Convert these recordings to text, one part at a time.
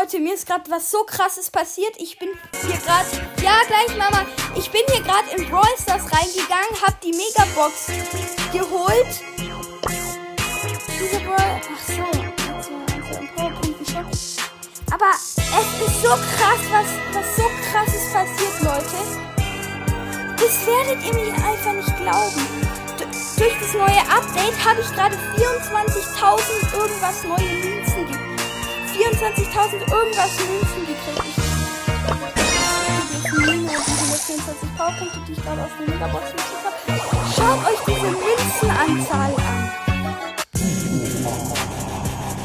Leute, mir ist gerade was so krasses passiert. Ich bin hier gerade. Ja, gleich, Mama. Ich bin hier gerade in Brawl Stars reingegangen, hab die Megabox geholt. Diese Brawl. Ach so. Also, also im PowerPoint schon. Aber es ist so krass, was, was so krasses passiert, Leute. Das werdet ihr mir einfach nicht glauben. Durch das neue Update habe ich gerade 24.000 irgendwas neue Münzen gekriegt. 24.000 irgendwas Münzen gekriegt. Ich diese 124 Powerpunkte, die ich gerade aus der Megabox gekriegt habe. Schaut euch diese Münzenanzahl an.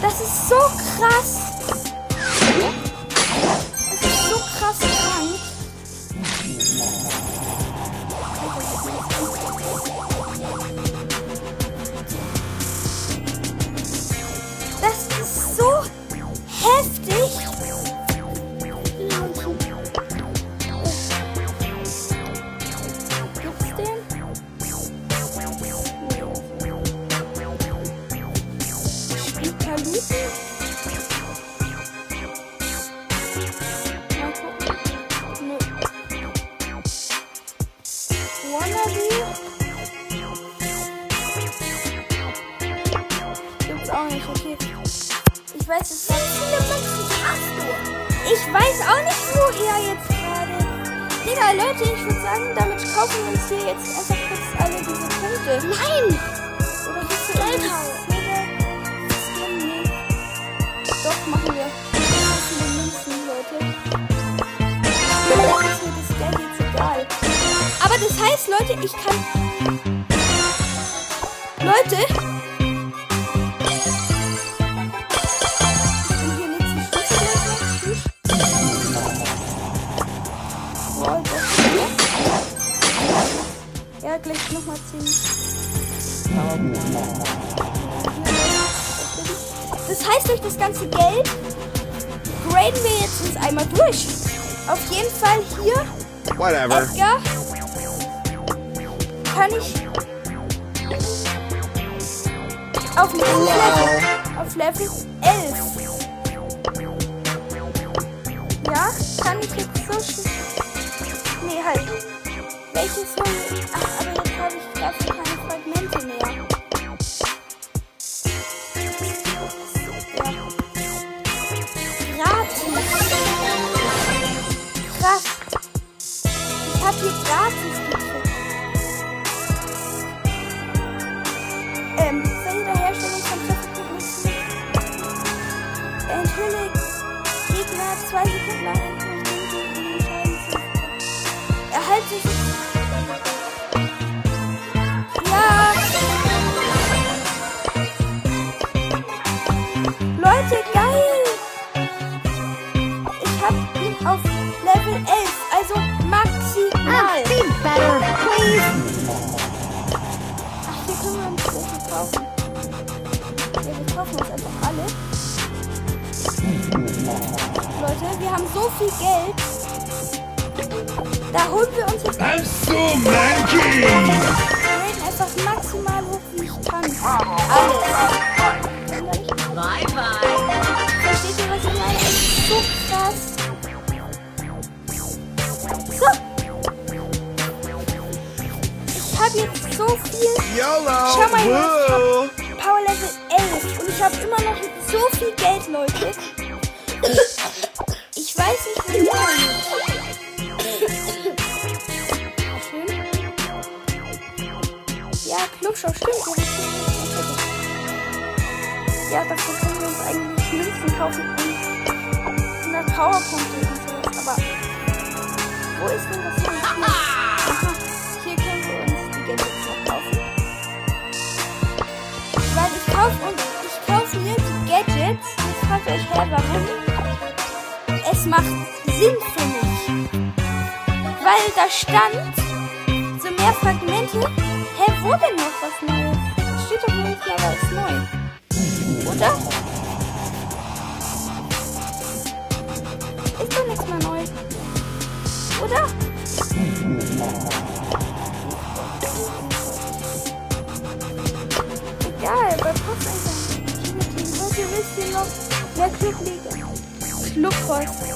Das ist so krass. Weiß, es hat viele Münzen hast du. Ich weiß auch nicht, woher jetzt gerade. Digga, Leute, ich würde sagen, damit kaufen wir uns hier jetzt einfach kurz alle diese Punkte. Nein! Oder willst du? Nee. Doch, machen wir. Viele Münzen, Leute. Ist mir das Geld jetzt egal. Aber das heißt, Leute, ich kann... Leute, Ja, gleich nochmal 10. Das heißt, durch das ganze Geld graden wir jetzt uns einmal durch. Auf jeden Fall hier, Whatever. Edgar, kann ich auf Level, auf Level 11 ja, kann ich jetzt so. Nee, halt. Welches soll. Ach, aber jetzt habe ich dafür keine Fragmente mehr. Gratis. Krass. Ich habe hier gratis gekriegt. Ähm, bei jeder Herstellung von Trefferpunkten enthülle Gegner zwei Sekunden lang Erhalte wir haben so viel Geld. Da holen wir uns jetzt I'm so manky! Graden einfach maximal hoch, wie ich kann. Alles. Bye bye. Versteht ihr, was ich meine? Es ist so krass. So. Ich habe jetzt so viel YOLO! Schau mal, Woo! Power Level 11 und ich habe immer noch so viel Geld, Leute. Ja, dafür können wir uns eigentlich Münzen kaufen und 100 Powerpunkte und sowas. Aber wo ist denn das noch? Aha, hier können wir uns die Gadgets noch kaufen. Weil ich kaufe und ich kaufe mir die Gadgets. Jetzt fragt euch, hä, warum? Es macht Sinn für mich. Weil da stand, so mehr Fragmente. Hä, wo denn noch was Neues? Es steht doch nicht, aber ist neu. Oder? Ist doch nichts mehr neu. Oder? Egal, bei Post einfach. Leute, wisst ihr noch, wer Clubliga? Clubboss.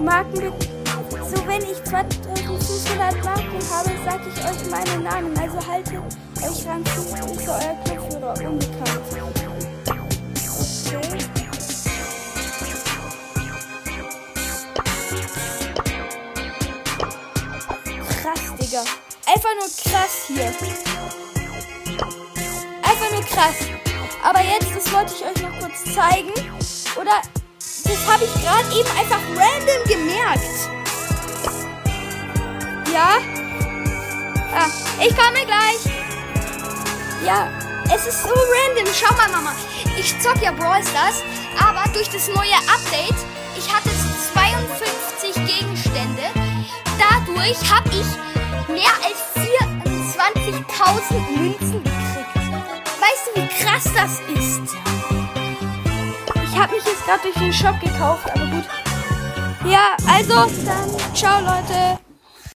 Marken, so wenn ich 2500 Marken habe, sag ich euch meinen Namen. Also haltet euch ran, ich für euer Clubführer unbekannt. Krass, Digga. Einfach nur krass hier. Einfach nur krass. Aber jetzt, das wollte ich euch noch kurz zeigen. Oder das habe ich gerade eben einfach random gemerkt. Ja? Ah, ich komme gleich. Ja, es ist so random. Schau mal, Mama. Ich zock ja Brawl Stars, aber durch das neue Update, ich hatte 52 Gegenstände. Dadurch habe ich mehr als 24.000 Münzen gekriegt. Weißt du, wie krass das ist? Ich habe mich jetzt gerade durch den Shop gekauft, aber gut. Ja, also dann ciao Leute.